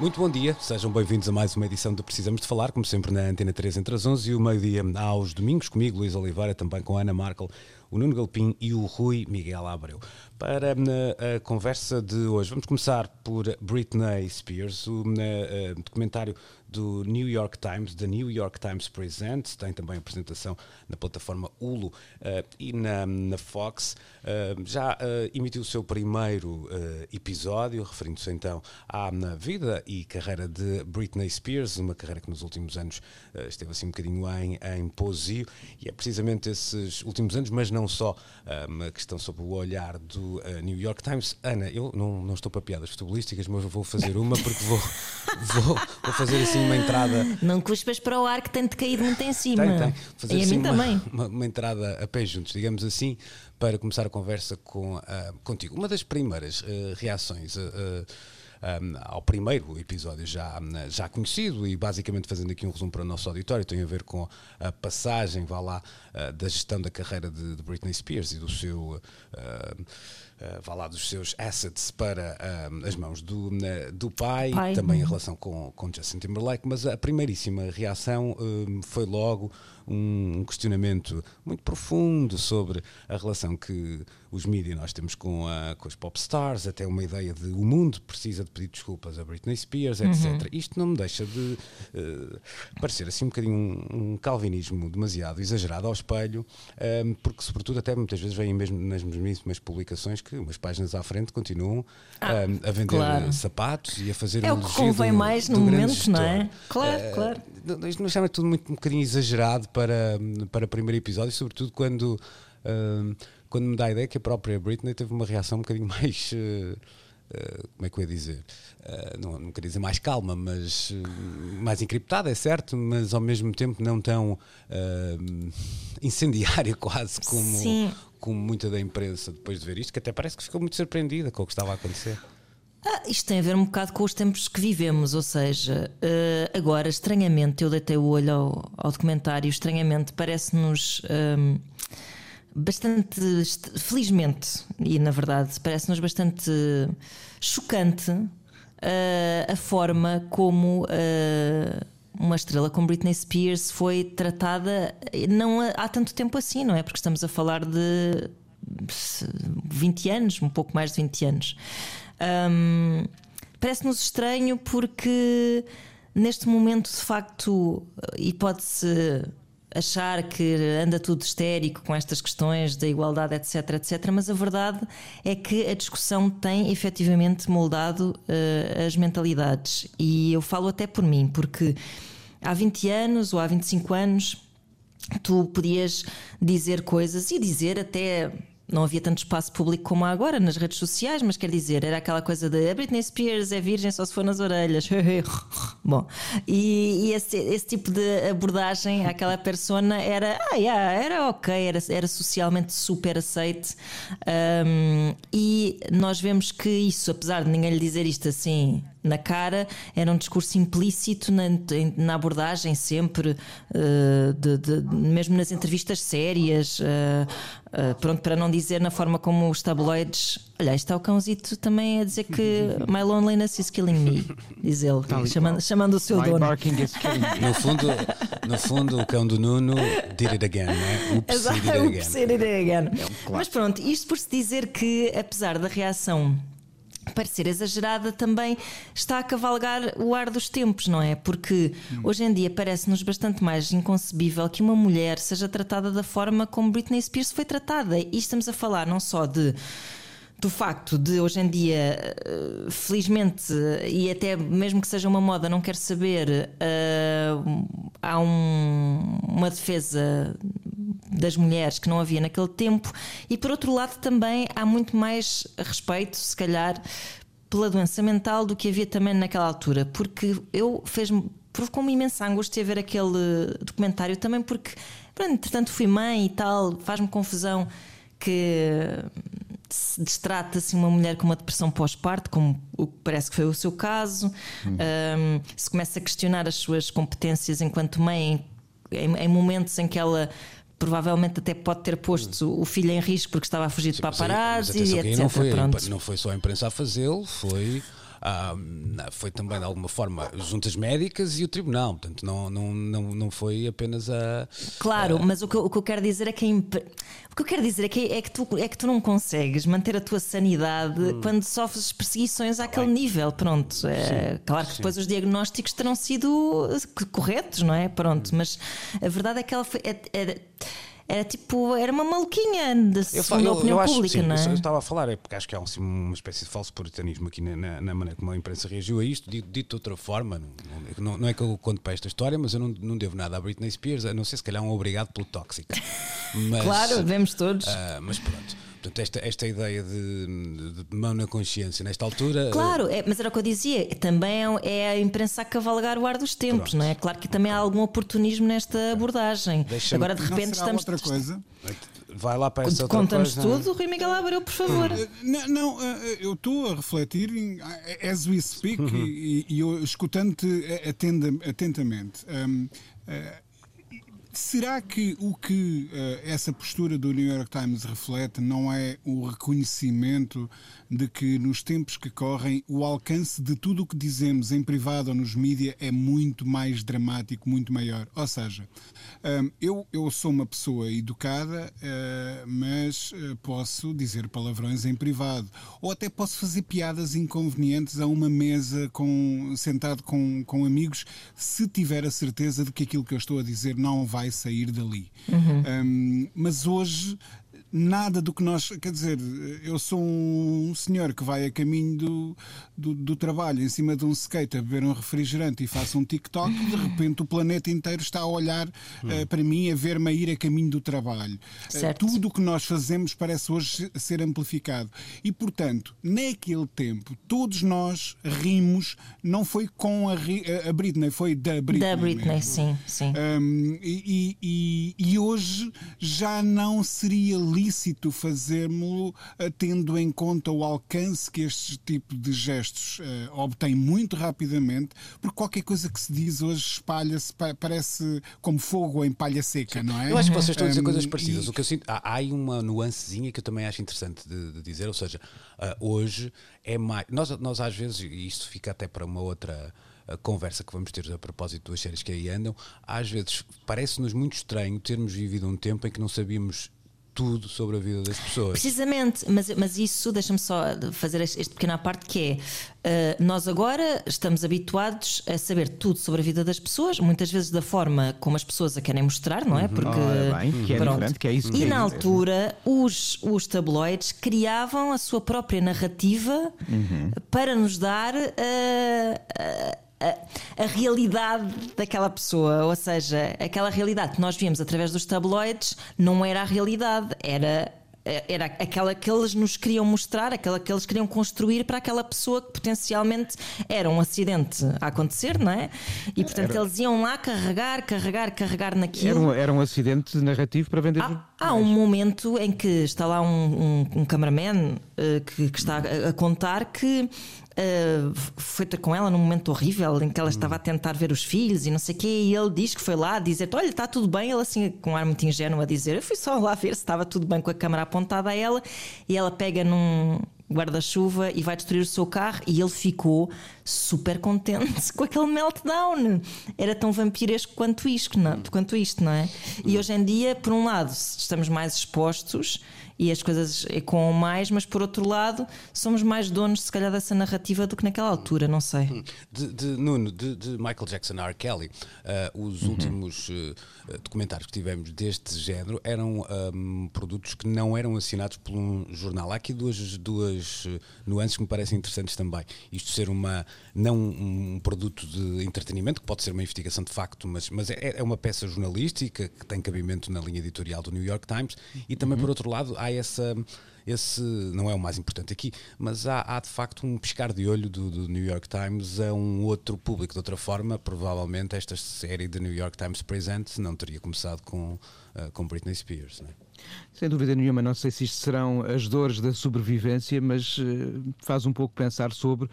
Muito bom dia, sejam bem-vindos a mais uma edição de Precisamos de Falar, como sempre na Antena 3 entre as 11 e o meio-dia aos domingos, comigo Luís Oliveira, também com a Ana Markel, o Nuno Galpim e o Rui Miguel Abreu. Para a, a conversa de hoje, vamos começar por Britney Spears, o a, documentário do New York Times, The New York Times Presents, tem também apresentação na plataforma Hulu uh, e na, na Fox. Uh, já uh, emitiu o seu primeiro episódio, referindo-se então à vida e carreira de Britney Spears, uma carreira que nos últimos anos esteve assim um bocadinho em, em pousio, e é precisamente esses últimos anos, mas não só, uma questão sob o olhar do New York Times. Ana, eu não, não estou para piadas futebolísticas, mas vou fazer uma porque vou, vou, vou fazer assim uma entrada. Não cuspas para o ar que tem-te caído muito em cima. Tem, tem. Fazer e assim a mim uma, também. Uma, uma, entrada a pé juntos, digamos assim, para começar a conversa com, uh, contigo. Uma das primeiras uh, reações. Uh, um, ao primeiro episódio já, já conhecido e basicamente fazendo aqui um resumo para o nosso auditório, tem a ver com a passagem, vá lá, uh, da gestão da carreira de, de, Britney Spears e do seu. Uh, uh, vá lá dos seus assets para uh, as mãos do, uh, do pai, pai, também em relação com, com Justin Timberlake, mas a primeiríssima reação foi logo um, um, questionamento muito profundo sobre a relação que os mídias nós temos com, a, com os pop stars, até uma ideia de o mundo precisa de pedir desculpas a Britney Spears, etc. Uhum. Isto não me deixa de parecer assim um bocadinho um, um, calvinismo demasiado exagerado ao espelho, porque sobretudo até muitas vezes vêm mesmo nas mesmíssimas publicações que umas páginas à frente continuam ah, um, a vender claro. sapatos e a fazer é um o que convém do, mais do no momento, gestor. não é? Claro, uh, claro. Isto me chama tudo muito um bocadinho exagerado para, para o primeiro episódio, sobretudo quando, uh, quando me dá a ideia que a própria Britney teve uma reação um bocadinho mais. Uh, Uh, como é que eu ia dizer? Uh, não, não queria dizer mais calma, mas uh, mais encriptada, é certo, mas ao mesmo tempo não tão incendiária quase como, como muita da imprensa depois de ver isto, que até parece que ficou muito surpreendida com o que estava a acontecer. Ah, isto tem a ver um bocado com os tempos que vivemos, ou seja, agora, estranhamente, eu deitei o olho ao, ao documentário, estranhamente, parece-nos. Um, bastante, felizmente, e na verdade, parece-nos bastante chocante uh, a forma como uh, uma estrela como Britney Spears foi tratada não há tanto tempo assim, não é? Porque estamos a falar de 20 anos, um pouco mais de 20 anos. Um, Parece-nos estranho porque neste momento, de facto, e pode-se achar que anda tudo histérico com estas questões da igualdade, etc, etc, mas a verdade é que a discussão tem efetivamente moldado uh, as mentalidades. E eu falo até por mim, porque há 20 anos ou há 25 anos tu podias dizer coisas e dizer até não havia tanto espaço público como há agora nas redes sociais, mas quer dizer, era aquela coisa de a Britney Spears é virgem só se for nas orelhas. Bom, e, e esse, esse, tipo de abordagem àquela persona era, ah, yeah, era ok, era, era socialmente super aceite. Um, e nós vemos que isso, apesar de ninguém lhe dizer isto assim na cara, era um discurso implícito na, na abordagem sempre, uh, de, de, mesmo nas entrevistas sérias, uh, uh, pronto, para não dizer na forma como os tabloides. Olha, está o cãozito também a dizer que My loneliness is killing me, diz ele, chamando, chamando o seu My dono. No fundo, no fundo, o cão do Nuno did it again, né? Oops, Exato, did it again. oops, did it again. um Mas pronto, isto por se dizer que, apesar da reação parecer exagerada, também está a cavalgar o ar dos tempos, não é? Porque hum. hoje em dia parece-nos bastante mais inconcebível que uma mulher seja tratada da forma como Britney Spears foi tratada. E estamos a falar não só de do facto de hoje em dia, uh, felizmente, e até mesmo que seja uma moda, não quero saber, uh, há um, uma defesa das mulheres que não havia naquele tempo, e por outro lado também há muito mais respeito, se calhar, pela doença mental do que havia também naquela altura, porque eu fez-me provocou-me imensa angústia ver aquele documentário também porque, entretanto fui mãe e tal, faz-me confusão que se destrata assim uma mulher com uma depressão pós-parto, como parece que foi o seu caso, hum. um, se começa a questionar as suas competências enquanto mãe em, em momentos em que ela provavelmente até pode ter posto o filho em risco porque estava a fugir de paparazzi e etc. Não foi, não foi só a imprensa a fazê-lo, foi foi também de alguma forma juntas médicas e o tribunal, portanto não, não, não, não foi apenas a. Claro, a... mas o que, eu, o que eu quero dizer é que o que eu quero dizer é que, é que, tu, é que tu não consegues manter a tua sanidade hum. quando sofres perseguições àquele Bem. nível. Pronto, é, claro que depois os diagnósticos terão sido corretos, não é? Pronto, hum. mas a verdade é que ela foi. É, é, era tipo, era uma maluquinha de segunda eu, opinião eu acho, pública, sim, não é? Eu estava a falar, é porque acho que há assim, uma espécie de falso puritanismo aqui na, na, na, maneira como a imprensa reagiu a isto, dito, dito de outra forma. Não, não, não, é que eu conto para esta história, mas eu não, não devo nada à Britney Spears, a não sei se calhar um obrigado pelo tóxico. Mas, claro, devemos todos. Uh, mas pronto. Portanto, esta, esta ideia de, de, mão na consciência, nesta altura. Claro, é, mas era o que eu dizia, também é, é a imprensa a cavalgar o ar dos tempos, Pronto. não é? Claro que também há algum oportunismo nesta abordagem. Agora, de repente, estamos. outra coisa. Vai lá para essa Conta-nos tudo, Rui Miguel Abreu, por favor. Eh, não, não eh, eu estou a refletir as we speak uhum. e, e, eu escutando-te atentamente. Um, uh, Será que o que uh, essa postura do New York Times reflete não é o reconhecimento de que nos tempos que correm o alcance de tudo o que dizemos em privado ou nos mídias é muito mais dramático, muito maior? Ou seja, um, eu, eu sou uma pessoa educada, uh, mas uh, posso dizer palavrões em privado. Ou até posso fazer piadas inconvenientes a uma mesa com, sentado com, com amigos se tiver a certeza de que aquilo que eu estou a dizer não vai sair dali. Uhum. Um, mas hoje nada do que nós. Quer dizer, eu sou um senhor que vai a caminho do, do, do, trabalho em cima de um skate a beber um refrigerante e faço um TikTok, de repente o planeta inteiro está a olhar uh, para mim, a ver-me a ir a caminho do trabalho. Uh, tudo o que nós fazemos parece hoje ser amplificado. E, portanto, naquele tempo, todos nós rimos, não foi com a, a Britney, foi da Britney. Da Britney, mesmo. sim. sim. Um, e, e, e hoje já não seria lícito fazermos eh, tendo em conta o alcance que este tipo de gestos uh, obtém muito rapidamente, porque qualquer coisa que se diz hoje espalha-se, parece como fogo em palha seca, não é? Eu acho que vocês estão a dizer um, coisas parecidas. E... O que eu sinto, há, há uma nuancezinha que eu também acho interessante de, de dizer, ou seja, uh, hoje é mais. Nós, nós às vezes, e isto fica até para uma outra conversa que vamos ter a propósito das séries que aí andam, às vezes parece-nos muito estranho termos vivido um tempo em que não sabíamos tudo sobre a vida das pessoas. Precisamente, mas, mas isso deixa-me só fazer este, este pequena parte que é uh, nós agora estamos habituados a saber tudo sobre a vida das pessoas, muitas vezes da forma como as pessoas a querem mostrar, não é? Uhum. Porque oh, é bem, que é pronto. que é isso. E é na altura os, os tabloides criavam a sua própria narrativa uhum. para nos dar uh, uh, a, a, realidade daquela pessoa, ou seja, aquela realidade que nós víamos através dos tabloides não era a realidade, era era aquela que eles nos queriam mostrar, aquela que eles queriam construir para aquela pessoa que potencialmente era um acidente a acontecer, não é? E portanto era... eles iam lá carregar, carregar, carregar naquilo. Era um, era um acidente narrativo para vender. Há, há um momento em que está lá um, um, um cameraman uh, que, que, está a, a contar que Uh, foi ter com ela num momento horrível em que ela estava a tentar ver os filhos e não sei o quê, e ele diz que foi lá dizer: Olha, está tudo bem. Ele, assim, com um ar muito ingênuo, a dizer: Eu fui só lá ver se estava tudo bem com a câmera apontada a ela, e ela pega num guarda-chuva e vai destruir o seu carro e ele ficou super contente com aquele meltdown. Era tão vampiresco quanto isto, não, quanto isto, não é? E hoje em dia, por um lado, estamos mais expostos e as coisas ecoam mais, mas por outro lado, somos mais donos, se calhar, dessa narrativa do que naquela altura, não sei. Hum. De, de Nuno, de, de, Michael Jackson a R. Kelly, uh, os uhum. últimos uh, documentários que tivemos deste género eram um, produtos que não eram assinados por um jornal. Há aqui duas, duas nuances que me parecem interessantes também. Isto ser uma, não um produto de entretenimento, que pode ser uma investigação de facto, mas, mas é, é uma peça jornalística que tem cabimento na linha editorial do New York Times, e também, uhum. por outro lado, há essa esse não é o mais importante aqui, mas há, há de facto um pescar de olho do, do, New York Times a um outro público. De outra forma, provavelmente esta série de New York Times Presents não teria começado com, uh, com Britney Spears. Não é? Sem dúvida nenhuma, não sei se isto serão as dores da sobrevivência, mas uh, faz um pouco pensar sobre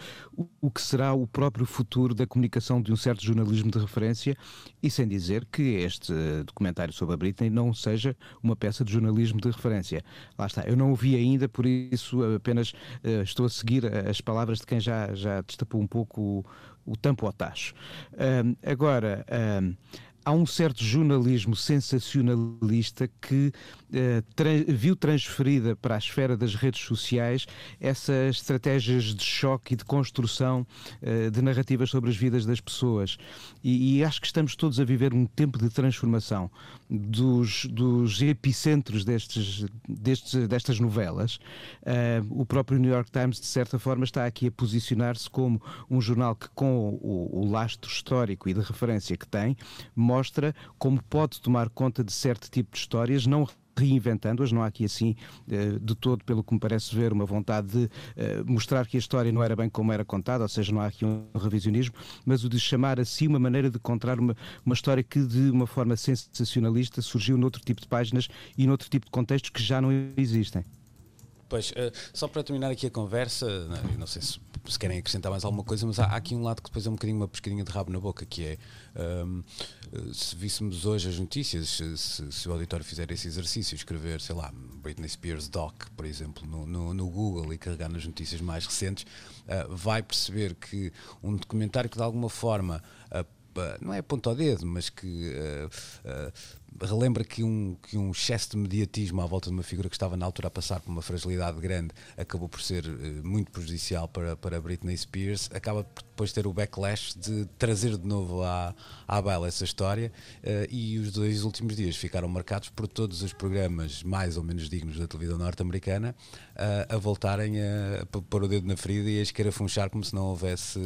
o, que será o próprio futuro da comunicação de um certo jornalismo de referência, e sem dizer que este documentário sobre a Britney não seja uma peça de jornalismo de referência. Lá está, eu não o vi ainda, por isso apenas uh, estou a seguir as palavras de quem já, já destapou um pouco o, o tampo ao tacho. agora há um certo jornalismo sensacionalista que eh, tra viu transferida para a esfera das redes sociais essas estratégias de choque e de construção eh, de narrativas sobre as vidas das pessoas. E, e, acho que estamos todos a viver um tempo de transformação dos, dos epicentros destes, destes, destas novelas. Uh, o próprio New York Times, de certa forma, está aqui a posicionar-se como um jornal que, com o, o lastro histórico e de referência que tem, mostra como pode tomar conta de certo tipo de histórias, não reinventando-as. Não há aqui assim, eh, de todo, pelo que me parece ver, uma vontade de eh, mostrar que a história não era bem como era contada, ou seja, não há aqui um revisionismo, mas o de chamar assim uma maneira de contar uma, uma história que, de uma forma sensacionalista, surgiu noutro tipo de páginas e noutro tipo de contextos que já não existem. Pois, uh, só para terminar aqui a conversa, não, não sei se, se, querem acrescentar mais alguma coisa, mas há, há, aqui um lado que depois é um bocadinho uma pescadinha de rabo na boca, que é um, se víssemos hoje as notícias, se, se, o auditório fizer esse exercício, escrever, sei lá, Britney Spears Doc, por exemplo, no, no, no Google e carregar nas notícias mais recentes, uh, vai perceber que um documentário que de alguma forma uh, não é ponto ao dedo, mas que uh, relembra que um, que um excesso de mediatismo à volta de uma figura que estava na altura a passar por uma fragilidade grande acabou por ser uh, muito prejudicial para, para Britney Spears, acaba por depois ter o backlash de trazer de novo à, à baila essa história uh, e os dois últimos dias ficaram marcados por todos os programas mais ou menos dignos da televisão norte-americana uh, a voltarem a, a pôr o dedo na ferida e a escarafunchar como se não houvesse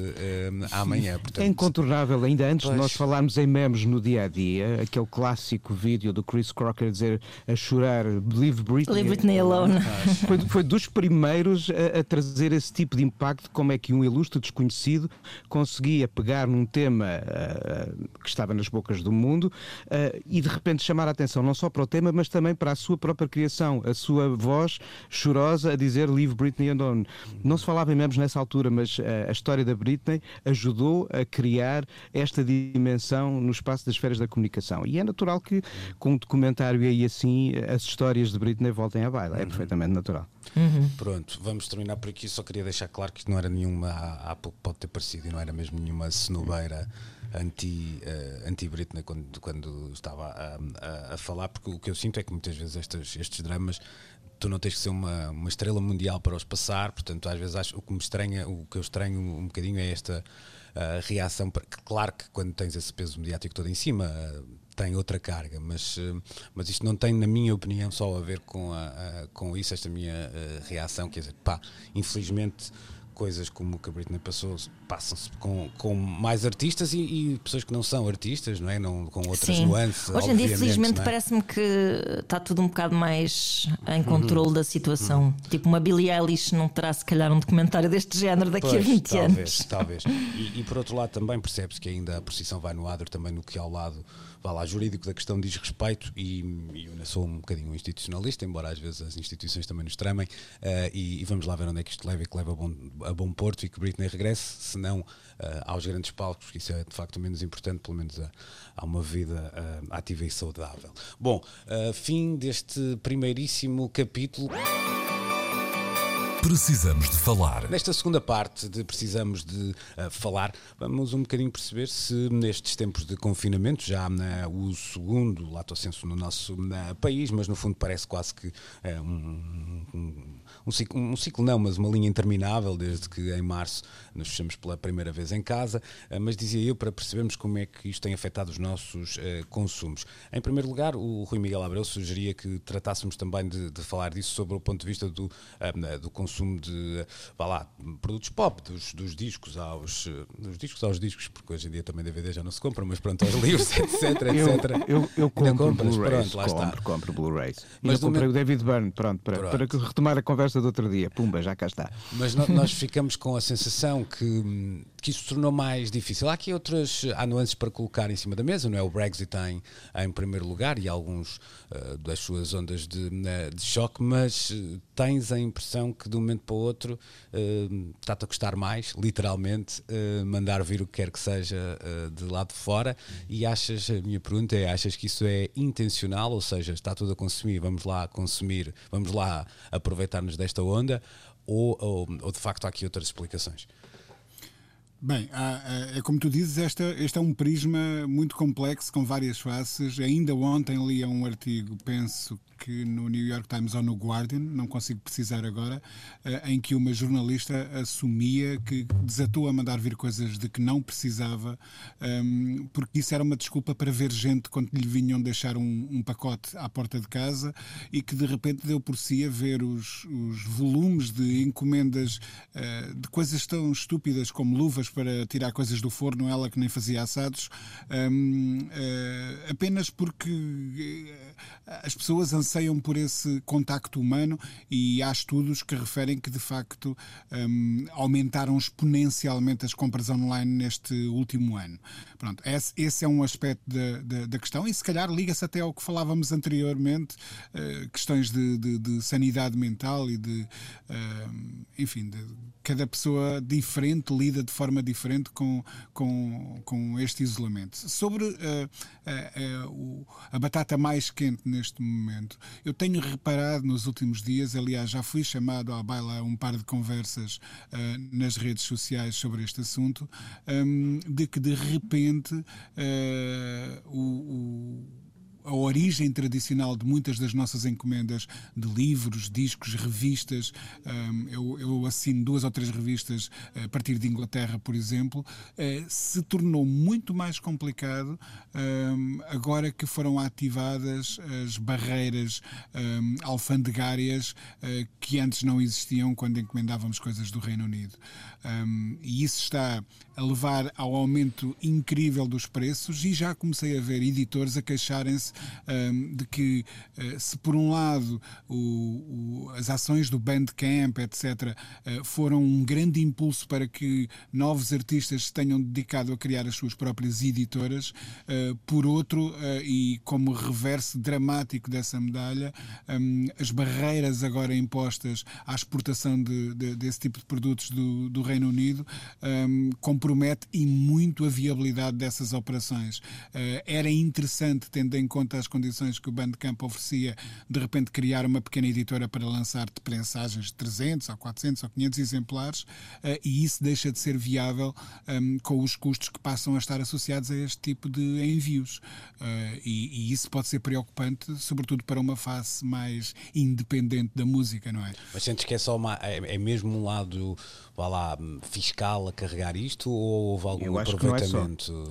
amanhã. Portanto, é incontornável, ainda antes pois... de nós falarmos em memes no dia a dia, aquele clássico vídeo do Chris Crocker dizer a chorar Leave Britney, Leave Britney Alone. Foi, foi dos primeiros a, a, trazer esse tipo de impacto, como é que um ilustre desconhecido conseguia pegar num tema uh, que estava nas bocas do mundo uh, e de repente chamar a atenção não só para o tema, mas também para a sua própria criação, a sua voz chorosa a dizer Leave Britney Alone. Não se falava em memes nessa altura, mas uh, a história da Britney ajudou a criar esta dimensão no espaço das esferas da comunicação. E é natural que com um documentário aí assim as histórias de Britney voltem à baila. É uhum. perfeitamente natural. Uhum. Pronto, vamos terminar por aqui. Só queria deixar claro que isto não era nenhuma, há pouco pode ter parecido, e não era mesmo nenhuma cenobeira anti, uh, anti Britney quando, quando estava a, a, a, falar, porque o que eu sinto é que muitas vezes estes, estes dramas tu não tens que ser uma, uma estrela mundial para os passar, portanto, às vezes acho, o que me estranha, o que eu estranho um bocadinho é esta uh, reação. Claro que quando tens esse peso mediático todo em cima, uh, tem outra carga, mas, uh, mas isto não tem, na minha opinião, só a ver com, a, a com isso, esta minha reação, quer dizer, pá, infelizmente coisas como o que a Britney passou passam-se com, com mais artistas e, e, pessoas que não são artistas, não é? Não, com outras Sim. nuances. Hoje em dia, felizmente, é? parece-me que está tudo um bocado mais em controle uhum. da situação. Uhum. Tipo, uma Billie Eilish não terá, se calhar, um documentário deste género daqui pois, a 20 talvez, anos. Talvez, e, e por outro lado, também percebe-se que ainda a precisão vai no adro também no que ao lado vá lá, jurídico da questão diz respeito e, e eu sou um bocadinho institucionalista, embora às vezes as instituições também nos tramem, uh, e, e, vamos lá ver onde é que isto leva e que leva a bom, a bom porto e que Britney regresse, se não uh, aos grandes palcos, que isso é de facto menos importante, pelo menos a, a uma vida uh, ativa e saudável. Bom, fim deste primeiríssimo capítulo. Precisamos de falar. Nesta segunda parte de Precisamos de uh, Falar, vamos um bocadinho perceber se nestes tempos de confinamento, já na, o segundo lato senso no nosso na, país, mas no fundo parece quase que uh, um, um um ciclo, um ciclo não, mas uma linha interminável, desde que em março nos fechamos pela primeira vez em casa, uh, mas dizia eu para percebermos como é que isto tem afetado os nossos uh, consumos. Em primeiro lugar, o Rui Miguel Abreu sugeria que tratássemos também de, de falar disso sobre o ponto de vista do, do consumo de vá lá, produtos pop, dos, dos discos aos dos discos aos discos, porque hoje em dia também DVD já não se compra, mas pronto, aos livros, etc, etc. Eu, eu, eu compro Blu-rays, compro, compro Blu-rays. Mas eu comprei o David Byrne, pronto, para, pronto. para retomar a conversa do outro dia. Pumba, já cá está. Mas nós ficamos com a sensação que, que isso tornou mais difícil. Há aqui outras há nuances para colocar em cima da mesa, não é? O Brexit em, em primeiro lugar e alguns uh, das suas ondas de, de choque, mas eh, tens a impressão que de um momento para o outro uh, está-te a custar mais, literalmente, uh, mandar vir o que quer que seja de lado de fora e achas, a minha pergunta é, achas que isso é intencional, ou seja, está tudo a consumir, vamos lá consumir, vamos lá aproveitar-nos desta onda, ou, ou, ou de facto há aqui outras explicações? Bem, há, é como tu dizes, esta, este é um prisma muito complexo, com várias faces. Ainda ontem li um artigo, penso que no New York Times ou no Guardian, não consigo precisar agora, eh, em que uma jornalista assumia que desatou a mandar vir coisas de que não precisava, ehm, porque isso era uma desculpa para ver gente quando lhe vinham deixar um, um pacote à porta de casa e que de repente deu por si a ver os, os volumes de encomendas eh, de coisas tão estúpidas como luvas para tirar coisas do forno, ela que nem fazia assados, ehm, eh, apenas porque as pessoas anseiam por esse contacto humano e há estudos que referem que de facto um, aumentaram exponencialmente as compras online neste último ano. Pronto, esse, esse é um aspecto da, da, da, questão e se calhar liga-se até ao que falávamos anteriormente, uh, questões de, de, de, sanidade mental e de, uh, enfim, de cada pessoa diferente lida de forma diferente com, com, com este isolamento. Sobre uh, uh, uh, a batata mais quente neste momento, eu tenho reparado nos últimos dias, aliás, já fui chamado à baila um par de conversas nas redes sociais sobre este assunto, um, de que de repente o, o a origem tradicional de muitas das nossas encomendas de livros, discos, revistas. Eu, eu assino duas ou três revistas a partir de Inglaterra, por exemplo. Eh, se tornou muito mais complicado agora que foram ativadas as barreiras alfandegárias eh, que antes não existiam quando encomendávamos coisas do Reino Unido. E isso está a levar ao aumento incrível dos preços e já comecei a ver editores a queixarem-se um, de que, uh, se por um lado o, o, as ações do Bandcamp, etc., uh, eh, foram um grande impulso para que novos artistas se tenham dedicado a criar as suas próprias editoras, uh, por outro, e como reverso dramático dessa medalha, um, as barreiras agora impostas à exportação de, de, desse tipo de produtos do, do Reino Unido um, compromete e muito a viabilidade dessas operações. era interessante, tendo em conta as condições que o Bandcamp oferecia, de repente criar uma pequena editora para lançar de prensagens de 300 ou 400 ou 500 exemplares, uh, e isso deixa de ser viável um, com os custos que passam a estar associados a este tipo de envios. Uh, e, e, isso pode ser preocupante, sobretudo para uma face mais independente da música, não é? Mas sentes que é só uma, é, é mesmo um lado vá lá, fiscal a carregar isto ou houve algum é aproveitamento?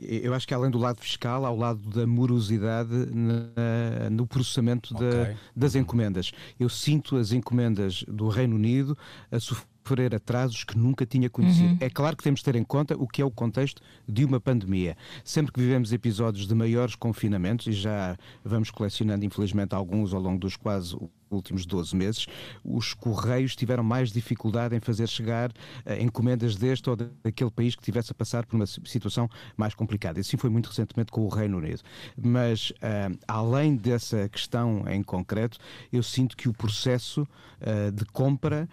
É eu acho que além do lado fiscal, há o lado da morosidade na, no processamento okay. da, das uhum. encomendas. Eu sinto as encomendas do Reino Unido a sofrer atrasos que nunca tinha conhecido. Uhum. É claro que temos de ter em conta o que é o contexto de uma pandemia. Sempre que vivemos episódios de maiores confinamentos, e já vamos colecionando, infelizmente, alguns ao longo dos quase últimos 12 meses, os Correios tiveram mais dificuldade em fazer chegar uh, encomendas deste ou daquele país que estivesse a passar por uma situação mais complicada. Isso foi muito recentemente com o Reino Unido. Mas, uh, além dessa questão em concreto, eu sinto que o processo uh, de compra,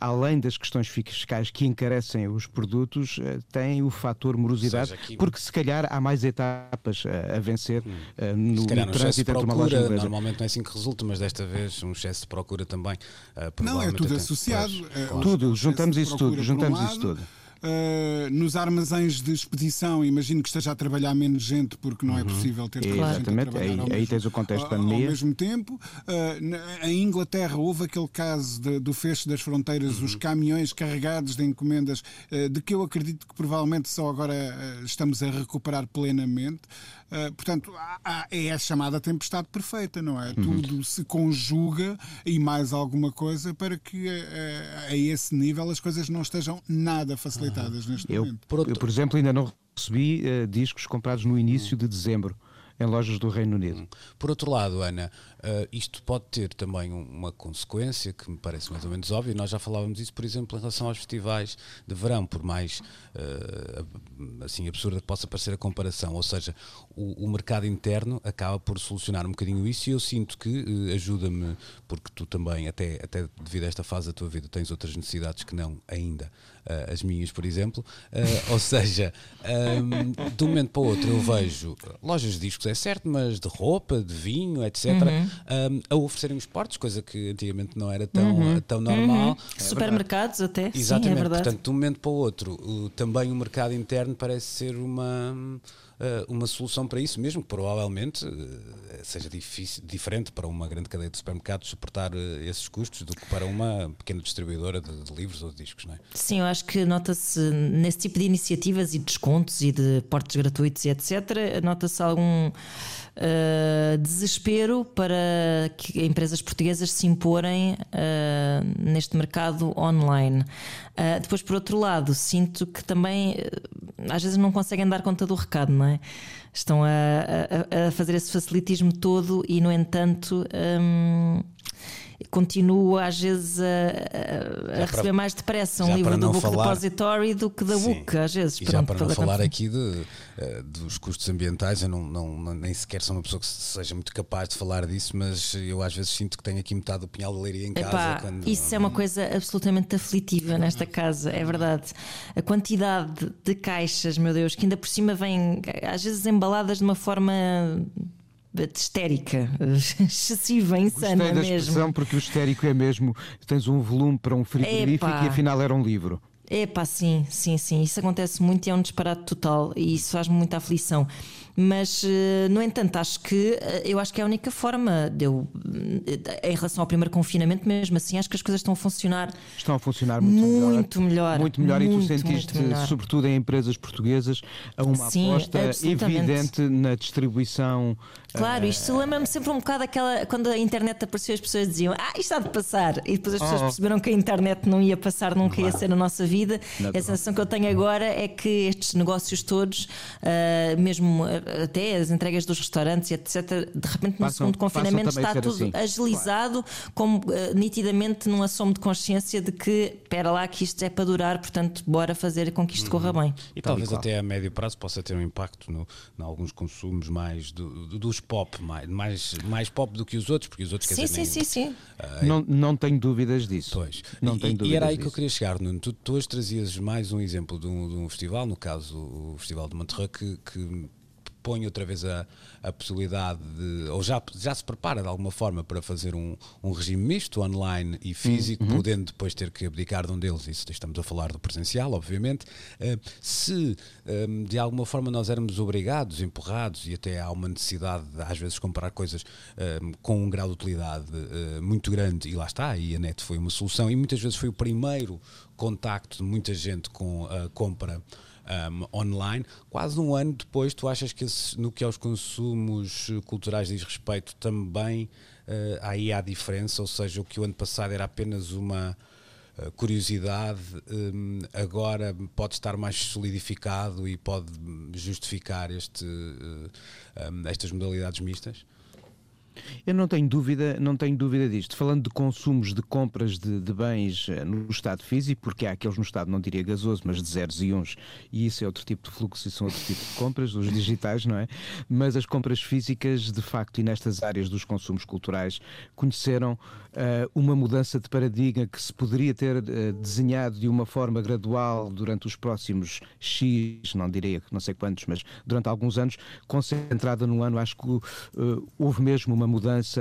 além das questões fiscais que encarecem os produtos, tem o fator morosidade, seja, aqui... porque se calhar há mais etapas a vencer hum. no, no trânsito entre uma loja inglesa. Normalmente não é assim que resulta, mas desta vez um excesso de procura também. Uh, não, é tudo associado. Pois, é, tudo, juntamos isso tudo, juntamos um isso tudo. uh, nos armazéns de expedição, imagino que esteja a trabalhar menos gente porque não é uhum. possível ter tanta gente a trabalhar aí, aí mesmo, tens o contexto da pandemia. Ao mesmo tempo, uh, em Inglaterra houve aquele caso de, do fecho das fronteiras, uhum. os caminhões carregados de encomendas, uh, de que eu acredito que provavelmente só agora estamos a recuperar plenamente. Uh, portanto, há, há, é a chamada tempestade perfeita, não é? Uhum. Tudo se conjuga e mais alguma coisa para que a, a, esse nível as coisas não estejam nada facilitadas uhum. neste eu, momento. Por, eu, por exemplo, ainda não recebi uh, discos comprados no início uhum. de dezembro em lojas do Reino Unido. Hum. Por outro lado, Ana, uh, isto pode ter também uma consequência que me parece mais ou menos óbvia. Nós já falávamos isso, por exemplo, em relação aos festivais de verão, por mais uh, assim absurda que possa parecer a comparação. Ou seja, o, o, mercado interno acaba por solucionar um bocadinho isso e eu sinto que uh, ajuda-me, porque tu também, até, até devido a esta fase da tua vida, tens outras necessidades que não ainda as minhas, por exemplo. Ou seja, um, de um momento para o outro eu vejo lojas de discos, é certo, mas de roupa, de vinho, etc., uhum. Um, a oferecerem os portos, coisa que antigamente não era tão, uhum. tão normal. Uhum. É Supermercados até. Exatamente, sim, é portanto, de um momento para o outro, o, também o mercado interno parece ser uma uh, uma solução para isso, mesmo que provavelmente uh, seja difícil, diferente para uma grande cadeia de supermercados suportar esses custos do que para uma pequena distribuidora de, de livros ou de discos, não é? Sim, eu acho que nota-se nesse tipo de iniciativas e descontos e de portos gratuitos e etc., nota-se algum uh, desespero para que empresas portuguesas se imporem uh, neste mercado online. Uh, depois, por outro lado, sinto que também às vezes não conseguem dar conta do recado, não é? Estão a, a, a fazer esse facilitismo todo e, no entanto. Um, continuo às vezes a, a receber para, mais depressa um livro do Book falar, Depository do que da Book, às vezes. E já para não falar aqui de, uh, dos custos ambientais, eu não, não, nem sequer sou uma pessoa que seja muito capaz de falar disso, mas eu às vezes sinto que tenho aqui metade do pinhal de leiria em casa. Epá, quando, isso é uma coisa absolutamente aflitiva nesta casa, é verdade. A quantidade de caixas, meu Deus, que ainda por cima vêm às vezes embaladas de uma forma histérica, excessiva, insana Gostei da mesmo. expressão porque o histérico é mesmo, tens um volume para um frigorífico Epa. e afinal era um livro. É pá, sim, sim, sim. Isso acontece muito e é um disparate total e isso faz-me muita aflição. Mas, eh, no entanto, acho que eh, eu acho que é a única forma de eu, eh, em relação ao primeiro confinamento, mesmo assim, acho que as coisas estão a funcionar. Estão a funcionar muito, muito melhor, melhor. Muito melhor. Muito, e tu sentiste, sobretudo em empresas portuguesas, uma Sim, aposta evidente na distribuição. Claro, isto uh, lembra-me sempre um bocado aquela. Quando a internet apareceu, as pessoas diziam, ah, isto há de passar. E depois as pessoas oh. perceberam que a internet não ia passar, nunca claro. ia ser a nossa vida. Não, a sensação que eu tenho agora é que estes negócios todos, uh, mesmo até as entregas dos restaurantes, etc., de repente no passam, segundo confinamento está tudo assim. agilizado, claro. como uh, nitidamente num assomo de consciência de que, espera lá, que isto é para durar, portanto, bora fazer com que isto corra uhum. bem. E talvez até a médio prazo possa ter um impacto no, em alguns consumos mais do, do, dos pop, mais, mais, mais pop do que os outros, porque os outros sim, sim, nem, sim, sim. Uh, não, não tenho dúvidas disso. Pois. Não e, tenho dúvidas e era aí disso. que eu queria chegar, Nuno. Tu, tu hoje trazias mais um exemplo de um, de um festival, no caso o Festival de Monterrey, que, que põe outra vez a, a possibilidade de, ou já, já se prepara de alguma forma para fazer um, um regime misto, online e físico, uhum. podendo depois ter que abdicar de um deles, isso estamos a falar do presencial, obviamente. Uh, se um, ehm, de alguma forma nós éramos obrigados, empurrados, e até há uma necessidade de, às vezes, comprar coisas um, ehm, com um grau de utilidade uh, muito grande, e lá está, e a net foi uma solução, e muitas vezes foi o primeiro contacto de muita gente com a compra um, online. Quase um ano depois, tu achas que esse, no que aos consumos culturais diz respeito também uh, aí há diferença? Ou seja, o que o ano passado era apenas uma uh, curiosidade, um, agora pode estar mais solidificado e pode justificar este, um, estas modalidades mistas? Eu não tenho dúvida, não tenho dúvida disto. Falando de consumos de compras de, de, bens eh, no estado físico, porque há aqueles no estado, não diria gasoso, mas de zeros e uns, e isso é outro tipo de fluxo e são outro tipo de compras, os digitais, não é? Mas as compras físicas, de facto, e nestas áreas dos consumos culturais, conheceram uh, uma mudança de paradigma que se poderia ter uh, desenhado de uma forma gradual durante os próximos X, não diria não sei quantos, mas durante alguns anos, concentrada no ano, acho que uh, houve mesmo uma mudança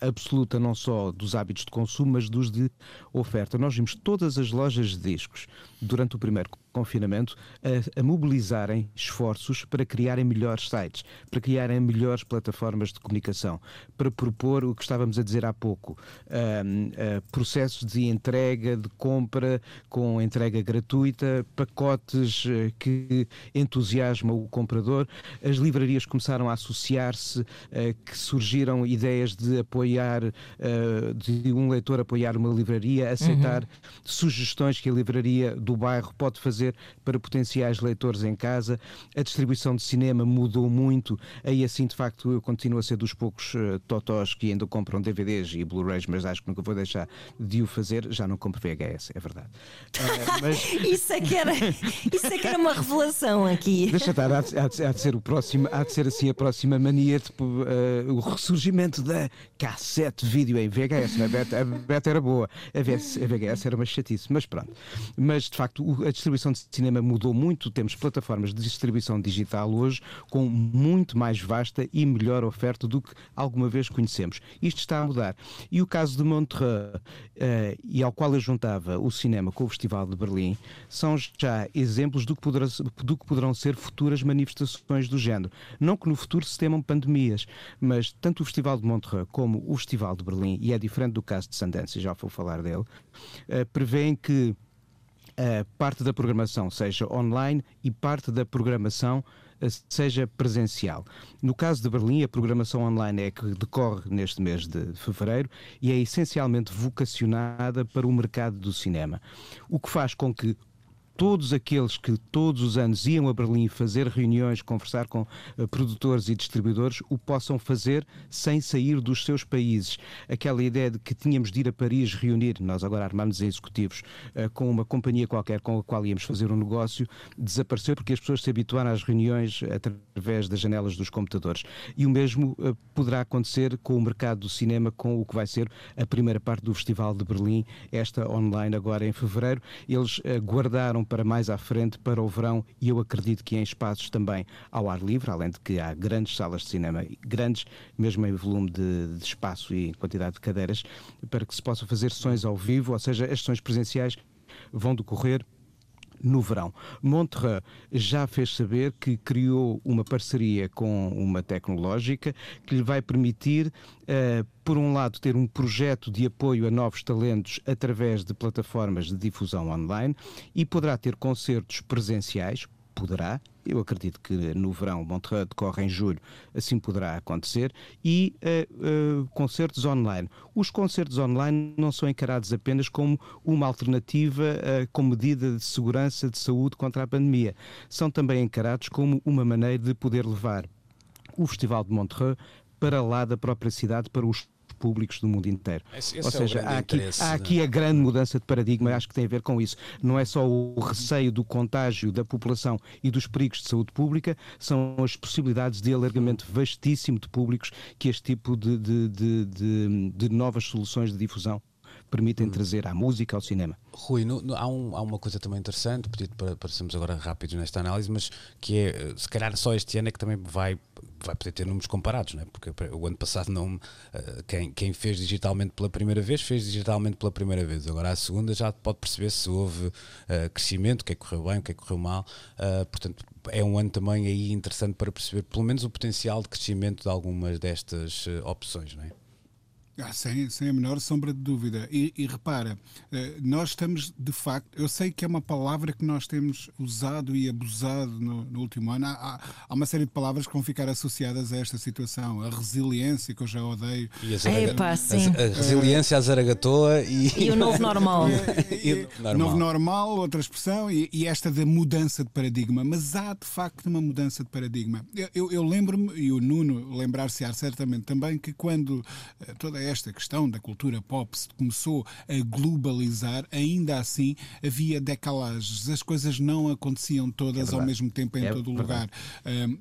absoluta não só dos hábitos de consumo, mas dos de oferta. Nós vimos todas as lojas de discos durante o primeiro confinamento a, a, mobilizarem esforços para criarem melhores sites, para criarem melhores plataformas de comunicação, para propor o que estávamos a dizer há pouco, uh, uh, processos de entrega, de compra com entrega gratuita, pacotes uh, que entusiasmam o comprador. As livrarias começaram a associar-se, que surgiram ideias de apoiar, de um leitor apoiar uma livraria, aceitar uhum. sugestões que a livraria do bairro pode fazer para potenciais leitores em casa. A distribuição de cinema mudou muito, aí assim de facto eu continuo a ser dos poucos uh, totós que ainda compram DVDs e Blu-rays, mas acho que nunca vou deixar de o fazer. Já não compro VHS, é verdade. Uh, mas... isso, é que era, isso é que era uma revelação aqui. Deixa estar, há, de, há de ser o próximo, há de ser assim a próxima mania, tipo, uh, o ressurgimento da cassete vídeo em VHS. Não é? a beta era boa, a VHS era uma chatice, mas pronto. Mas de facto a distribuição de cinema mudou muito, temos plataformas de distribuição digital hoje com muito mais vasta e melhor oferta do que alguma vez conhecemos. Isto está a mudar. E o caso de Montreux, uh, e ao qual eu juntava o cinema com o Festival de Berlim, são já exemplos do que, poderá, do que poderão ser futuras manifestações do género. Não que no futuro se temam pandemias, mas tanto o Festival de Montreux como o Festival de Berlim, e é diferente do caso de Sundance, já vou falar dele, uh, prevêem que parte da programação seja online e parte da programação seja presencial. No caso de Berlim, a programação online é que decorre neste mês de fevereiro e é essencialmente vocacionada para o mercado do cinema, o que faz com que todos aqueles que todos os anos iam a Berlim fazer reuniões, conversar com uh, produtores e distribuidores, o possam fazer sem sair dos seus países. Aquela ideia de que tínhamos de ir a Paris reunir, nós agora armamos executivos uh, com uma companhia qualquer com a qual íamos fazer um negócio, desapareceu porque as pessoas se habituaram às reuniões através das janelas dos computadores. E o mesmo uh, poderá acontecer com o mercado do cinema, com o que vai ser a primeira parte do Festival de Berlim, esta online agora em fevereiro. Eles guardaram para mais à frente, para o verão, e eu acredito que em espaços também ao ar livre, além de que há grandes salas de cinema, grandes mesmo em volume de, de espaço e quantidade de cadeiras, para que se possa fazer sessões ao vivo, ou seja, as sessões presenciais vão decorrer no verão. Montreux já fez saber que criou uma parceria com uma tecnológica que lhe vai permitir, uh, por um lado, ter um projeto de apoio a novos talentos através de plataformas de difusão online e poderá ter concertos presenciais, poderá, eu acredito que no verão Montreux decorre em julho, assim poderá acontecer, e uh, uh, concertos online. Os concertos online não são encarados apenas como uma alternativa uh, com medida de segurança de saúde contra a pandemia, são também encarados como uma maneira de poder levar o Festival de Montreux para lá da própria cidade, para os públicos do mundo inteiro. Esse, esse Ou seja, é há, aqui, há aqui a grande mudança de paradigma, acho que tem a ver com isso. Não é só o receio do contágio da população e dos perigos de saúde pública, são as possibilidades de alargamento vastíssimo de públicos que este tipo de, de, de, de novas soluções de difusão permitem hum. trazer à música, ao cinema. Rui, no, no, há, um, há, uma coisa também interessante, pedido para, para sermos agora rápidos nesta análise, mas que é, eh, se calhar só este ano é que também vai, vai poder ter números comparados, não é? porque o ano passado não, eh, quem, quem fez digitalmente pela primeira vez, fez digitalmente pela primeira vez. Agora a segunda já pode perceber se houve uh, crescimento, o que é que correu bem, o que é que correu mal. Uh, portanto, é um ano também aí interessante para perceber pelo menos o potencial de crescimento de algumas destas uh, opções, não é? Ah, sem, sem a menor sombra de dúvida. E, e, repara, eh, nós estamos de facto. Eu sei que é uma palavra que nós temos usado e abusado no, no último ano. Há, há, uma série de palavras que vão ficar associadas a esta situação. A resiliência, que eu já odeio. E a, Zaraga... Epa, a, a, resiliência, a zaragatoa e. E o novo normal. e, e, normal. Novo normal, outra expressão, e, e, esta da mudança de paradigma. Mas há de facto uma mudança de paradigma. Eu, eu, eu lembro-me, e o Nuno lembrar-se-á certamente também, que quando eh, toda esta questão da cultura pop se começou a globalizar, ainda assim havia decalagens. As coisas não aconteciam todas é ao mesmo tempo em é todo o lugar.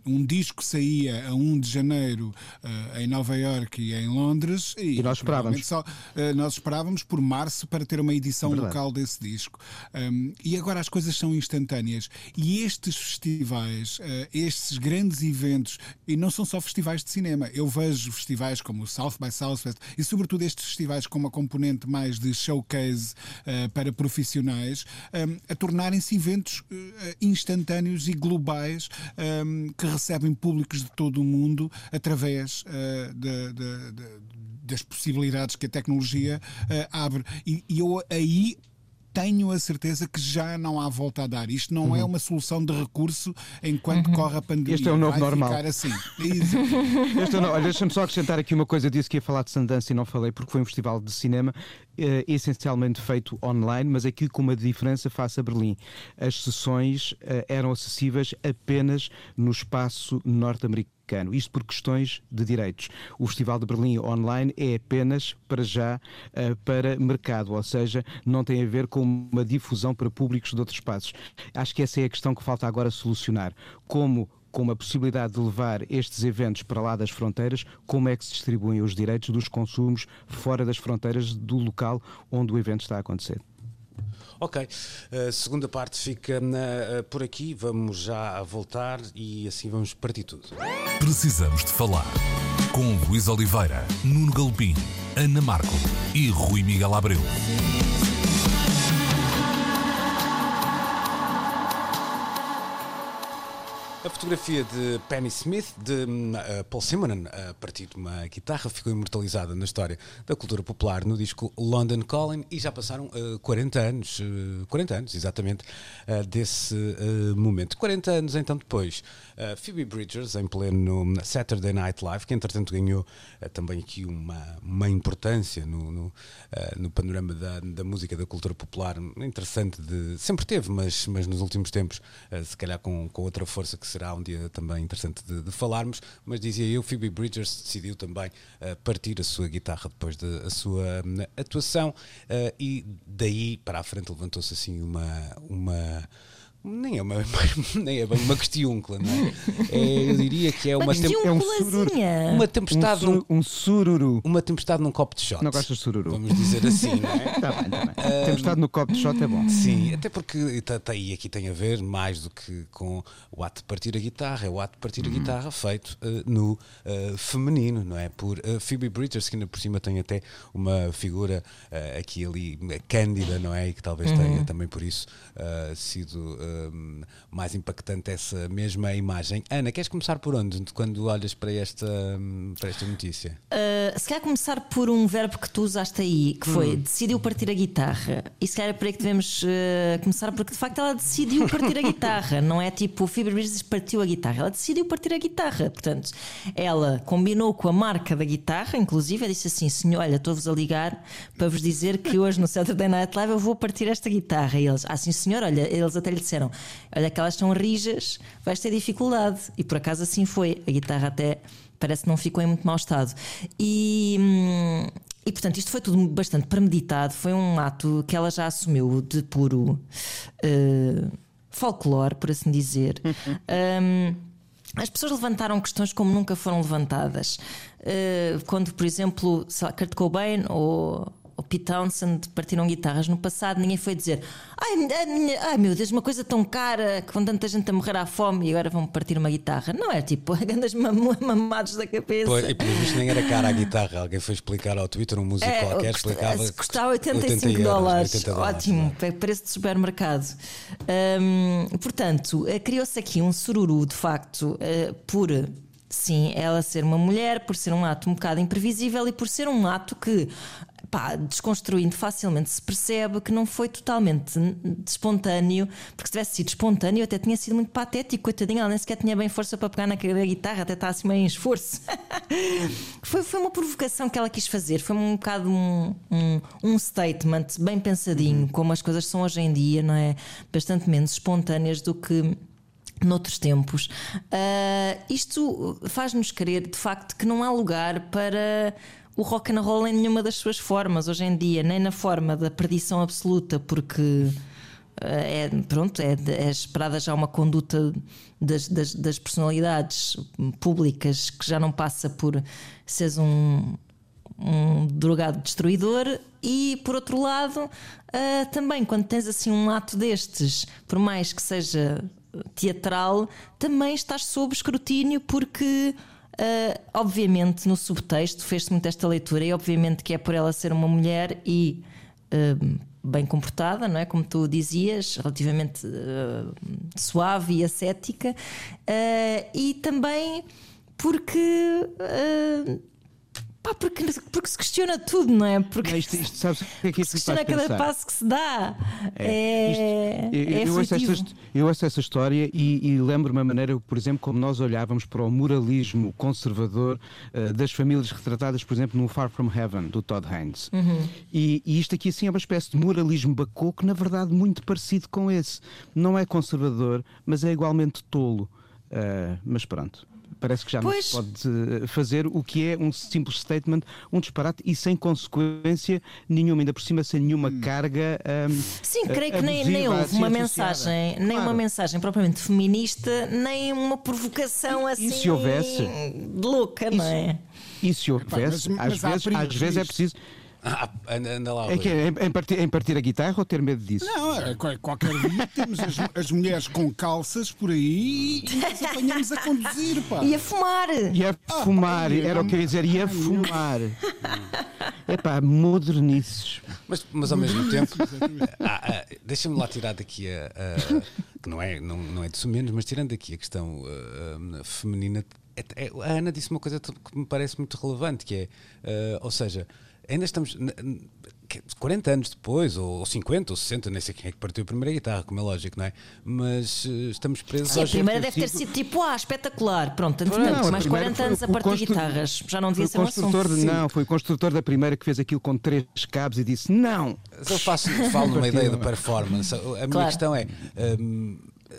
Um disco saía a 1 de janeiro uh, em Nova York e em Londres e, e nós esperávamos. Só, uh, nós esperávamos por março para ter uma edição verdade. local desse disco. Um, e agora as coisas são instantâneas. E estes festivais, uh, estes grandes eventos, e não são só festivais de cinema, eu vejo festivais como o South by Southwest e, sobretudo, estes festivais com uma componente mais de showcase uh, para profissionais, um, a tornarem-se eventos uh, instantâneos e globais um, que recebem públicos de todo o mundo através uh, de, de, de, das possibilidades que a tecnologia abre. E, e eu aí tenho a certeza que já não há volta a dar. Isto não é uhum. é uma solução de recurso enquanto uhum. corre a pandemia. Este é o novo Vai normal. Ficar assim. este é Olha, deixa-me só acrescentar aqui uma coisa. Disse que ia falar de Sundance e não falei porque foi um festival de cinema eh, essencialmente feito online, mas aqui com uma diferença face a Berlim. As sessões eh, eram acessíveis apenas no espaço norte-americano americano. Isto por questões de direitos. O Festival de Berlim online é apenas, para já, uh, para mercado, ou seja, não tem a ver com uma difusão para públicos de outros espaços. Acho que essa é a questão que falta agora solucionar. Como com a possibilidade de levar estes eventos para lá das fronteiras, como é que se distribuem os direitos dos consumos fora das fronteiras do local onde o evento está a acontecer. Ok, a segunda parte fica na, por aqui, vamos já voltar e assim vamos partir tudo. Precisamos de falar com Luís Oliveira, Nuno Galpim, Ana Marco e Rui Miguel Abreu. A fotografia de Penny Smith, de uh, Paul Simonon, a partir de uma guitarra, ficou imortalizada na história da cultura popular no disco London Calling e já passaram uh, 40 anos, uh, 40 anos exatamente, desse momento. 40 anos então depois, Phoebe Bridgers, em pleno Saturday Night Live, que entretanto ganhou também aqui uma, uma importância no, no, no panorama da, da, música, da cultura popular, interessante de. Sempre teve, mas, mas nos últimos tempos, se calhar com, com outra força que se será um dia também interessante de, de falarmos, mas dizia eu, Phoebe Bridgers decidiu também uh, partir a sua guitarra depois da sua uh, atuação uh, e daí para a frente levantou-se assim uma, uma nem é, uma, nem é bem uma questiúncula, não é? é? Eu diria que é uma, tem, é um sururu, uma tempestade. Um, um, sururu. Uma tempestade num copo de shot. Não gostas de sururu? Vamos dizer assim, não é? Está bem, está bem. Um, tempestade no copo de shot é bom. Sim, até porque tá, tá, e aqui tem a ver mais do que com o ato de partir a guitarra, é o ato de partir a uhum. guitarra feito uh, no uh, feminino, não é? Por uh, Phoebe Bridgers, que ainda por cima tem até uma figura aqui ali cândida, não é? E que talvez uhum. tenha também por isso sido mais impactante essa mesma imagem. Ana, queres começar por onde quando olhas para esta, para esta notícia? Uh, se calhar começar por um verbo que tu usaste aí, que foi hum. decidiu partir a guitarra. E se calhar é por aí que devemos uh, começar, porque de facto ela decidiu partir a guitarra, não é tipo o Phoebe Bridges partiu a guitarra, ela decidiu partir a guitarra. Portanto, ela combinou com a marca da guitarra, inclusive, disse assim: senhor, olha, estou-vos a ligar para vos dizer que hoje no Saturday Night Live eu vou partir esta guitarra. E eles, ah, sim, senhor, olha, eles até lhe disseram: olha que elas são rijas, vais ter dificuldade. E por acaso assim foi. A guitarra até parece que não ficou em muito mau estado. E. Hum, e portanto, isto foi tudo bastante premeditado. Foi um ato que ela já assumiu de puro uh, folclore, por assim dizer. um, as pessoas levantaram questões como nunca foram levantadas. Uh, quando, por exemplo, Kurt Cobain ou o Pete Townsend partiram guitarras no passado, ninguém foi dizer ai, ai meu Deus, uma coisa tão cara, com tanta gente a morrer à fome e agora vão partir uma guitarra. Não é tipo, andas mamados da cabeça. Pois, e pelo visto nem era cara a guitarra. Alguém foi explicar ao Twitter, um músico é, qualquer, explicava. Custava 85 80 dólares. 80 dólares. Ótimo, é? preço de supermercado. Hum, portanto, eh, criou-se aqui um sururu, de facto, uh, por sim, ela ser uma mulher, por ser um ato um bocado imprevisível e por ser um ato que pá, desconstruindo facilmente se percebe que não foi totalmente espontâneo, porque se tivesse sido espontâneo até tinha sido muito patético, coitadinha, ela nem sequer tinha bem força para pegar na guitarra, até está assim meio em esforço. foi, foi uma provocação que ela quis fazer, foi um bocado um, um, um statement bem pensadinho, uhum. como as coisas são hoje em dia, não é? Bastante menos espontâneas do que noutros tempos. Uh, isto faz-nos crer, de facto, que não há lugar para o rock and roll em nenhuma das suas formas hoje em dia, nem na forma da perdição absoluta, porque eh, é, pronto, é, é esperada já uma conduta das, das, das, personalidades públicas que já não passa por seres um, um drogado destruidor e por outro lado uh, também quando tens assim um ato destes por mais que seja teatral também estás sob escrutínio porque Uh, obviamente, no subtexto, fez-se muito esta leitura, e obviamente que é por ela ser uma mulher e uh, bem comportada, não é? Como tu dizias, relativamente uh, suave e ascética, e também porque Pá, porque, porque se questiona tudo, não é? Porque não, isto, isto, sabes, que é que se questiona cada pensar? passo que se dá. É, é, isto, é eu, ouço essa, eu ouço essa história e, e lembro-me a maneira, por exemplo, como nós olhávamos para o moralismo conservador uh, das famílias retratadas, por exemplo, no Far From Heaven, do Todd Haynes. Uhum. E, e, isto aqui, assim, é uma espécie de moralismo bacoco, na verdade, muito parecido com esse. Não é conservador, mas é igualmente tolo. Uh, mas pronto parece que já pois. não se pode fazer o que é um simples statement, um disparate e sem consequência nenhuma, ainda por cima sem nenhuma hum. carga. Um, Sim, creio que nem, nem houve uma mensagem, nem uma mensagem propriamente feminista, nem uma provocação assim. E se houvesse? louca, não é? E se houvesse, mas, mas às, vezes, às vezes é preciso. Ah, anda lá. É que é, em, partir, em partir a guitarra ou ter medo disso? Não, é, qualquer dia temos as, as, mulheres com calças por aí e nós apanhamos a conduzir, pá. E a fumar. E a ah, fumar, pá, era o que eu ia dizer, e a fumar. É pá, modernices. Mas, mas ao mesmo tempo, ah, ah, deixa-me lá tirar daqui a. a que não é, não, não é de menos, mas tirando aqui a questão uh, feminina, é, é, a Ana disse uma coisa que me parece muito relevante, que é, uh, ou seja, ainda estamos 40 anos depois, ou 50, ou 60, nem sei quem é que partiu a primeira guitarra, como é lógico, não é? Mas uh, estamos presos Sim, a primeira deve ter sido tipo, ah, espetacular, pronto, tanto não, mais 40 anos a partir de guitarras, já não devia ser um construtor, assunto. Não, foi o construtor da primeira que fez aquilo com três cabos e disse não. Eu faço, falo numa ideia de performance. A minha claro. questão é. Um,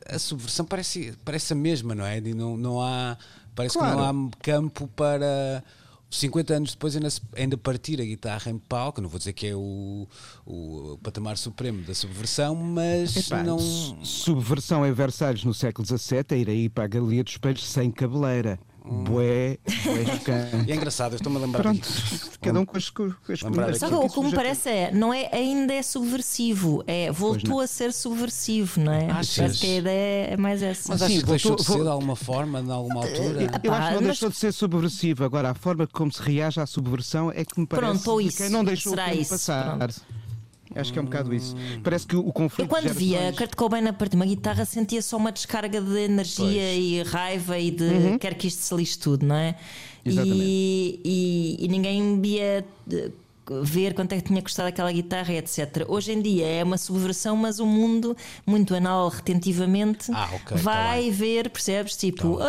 a subversão parece, parece a mesma, não é? E não, não há, parece claro. que não há campo para 50 anos depois ainda, ainda partir a guitarra em palco, não vou dizer que é o, o patamar supremo da subversão, mas Epá, não. Subversão em Versalhes no século XVII é ir aí para a Galeria dos Espelhos sem cabeleira. Bué, bué E é engraçado, eu estou-me a lembrar Pronto, cada um com as, com as Sabe, o que me parece é, não é ainda é subversivo, é voltou a ser subversivo, não é? Achas? Parece que a ideia é mais essa. Mas acho que deixou de ser de alguma forma, de alguma altura? Eu acho que não deixou de ser subversivo. Agora, a forma como se reage à subversão é que me parece Pronto, ou isso. quem não deixou Será o tempo isso. passar. Pronto. Acho que é um bocado isso. Parece que o, conflito. Eu quando via Kurt Cobain a partir de uma guitarra sentia só uma descarga de energia pois. e raiva e de uhum. quer que isto se lixe tudo, não é? E, e, e, ninguém via ver quanto é que tinha custado aquela guitarra, etc. Hoje em dia é uma subversão, mas o mundo, muito anal, retentivamente, ah, okay, tá vai tá ver, percebes? Tipo, tá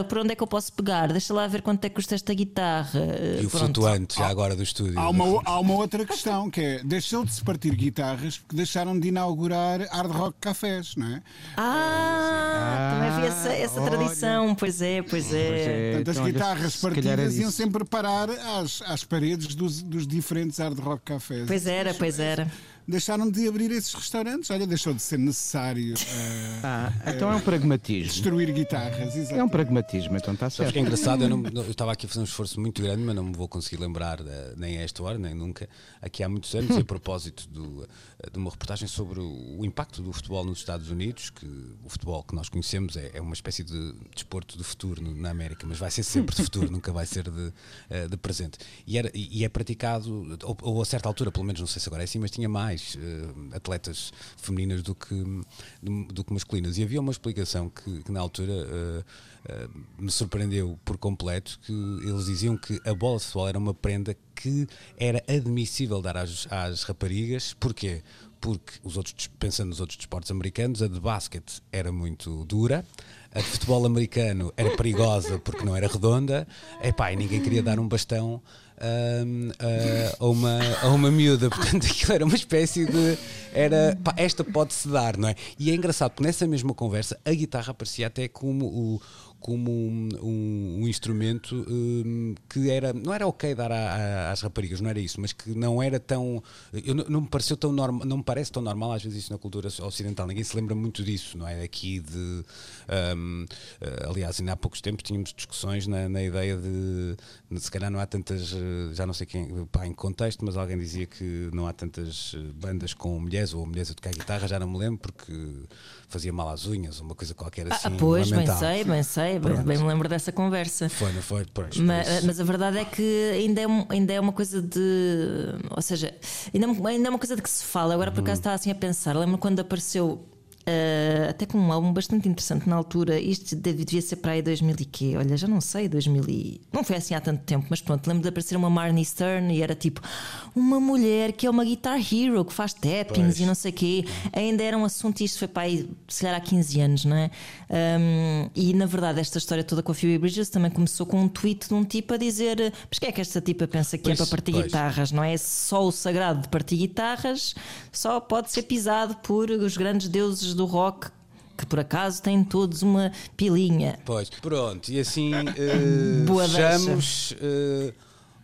ah, por onde é que eu posso pegar? Deixa lá ver quanto é que custa esta guitarra. E o flutuante, já agora do estúdio. Há uma, há uma outra questão que é: deixou de se partir guitarras porque deixaram de inaugurar hard rock cafés, não é? Ah, também havia essa, essa tradição, pois é, pois é. Pois é. Portanto, as então, guitarras partidas iam sempre parar às, às paredes dos, dos diferentes diferentes hard rock cafés. Pois era, pois era deixaram de abrir esses restaurantes. Olha, deixou de ser necessário. Uh, ah, então é um pragmatismo. Destruir guitarras, exatamente. É um pragmatismo, então está certo. que é engraçado, eu, não, eu, estava aqui a fazer um esforço muito grande, mas não me vou conseguir lembrar uh, nem a esta hora, nem nunca. Aqui há muitos anos, a propósito do, uh, de uma reportagem sobre o, o, impacto do futebol nos Estados Unidos, que o futebol que nós conhecemos é, é uma espécie de desporto do futuro no, na América, mas vai ser sempre de futuro, nunca vai ser de, uh, de presente. E, era, e é praticado, ou, ou, a certa altura, pelo menos não sei se agora é assim, mas tinha mais atletas femininas do que, do, que masculinas. E havia uma explicação que, que na altura uh, uh, me surpreendeu por completo, que eles diziam que a bola de futebol era uma prenda que era admissível dar às, às raparigas. Porquê? Porque, os outros, pensando nos outros desportos americanos, a de basquete era muito dura, a de futebol americano era perigosa porque não era redonda, Epá, e ninguém queria dar um bastão uh, a, uma, a uma miúda. Portanto, aquilo era uma espécie de. Era, pá, esta pode-se dar, não é? E é engraçado porque nessa mesma conversa a guitarra aparecia até como o como um, um, um instrumento um, que era não era ok dar a, a, às raparigas não era isso mas que não era tão eu, não, não me pareceu tão normal não me parece tão normal às vezes isso na cultura ocidental. Ninguém se lembra muito disso não é? Aqui de um, eh, aliás ainda há poucos tempos tínhamos discussões na, na ideia de, de, se calhar não há tantas eh, já não sei quem pá, em contexto mas alguém dizia que não há tantas eh, bandas com mulheres ou mulheres a tocar guitarra já não me lembro porque fazia mal às unhas uma coisa qualquer ah, assim ah, pois bem sei bem sei sei, bem, bem me lembro dessa conversa. Foi, não foi? Pois, mas, mas, a verdade é que ainda é, ainda é uma coisa de. Ou seja, ainda, é ainda é uma coisa de que se fala. Agora por acaso uhum. estava assim a pensar. Lembro quando apareceu Uh, até com um álbum bastante interessante na altura. Isto devia ser para aí 2000 e quê? Olha, já não sei, 2000 e... Não foi assim há tanto tempo, mas pronto, lembro de aparecer uma Marnie Stern e era tipo uma mulher que é uma guitar hero, que faz tappings pois. e não sei o quê. Ainda era um assunto, isto foi para aí, se calhar há 15 anos, não é? Um, e na verdade, esta história toda com a Phoebe Bridges também começou com um tweet de um tipo a dizer: Mas que é que esta tipa pensa que pois, é para partir pois. guitarras, não é? Só o sagrado de partir guitarras só pode ser pisado por os grandes deuses do rock que por acaso têm todos uma pilinha. Pois, pronto, e assim uh, Boa deixamos uh,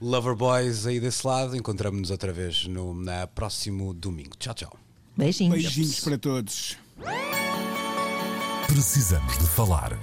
Lover Boys aí desse lado. Encontramos-nos outra vez no na próximo domingo. Tchau, tchau. Beijinhos. Beijinhos para todos. Precisamos de falar.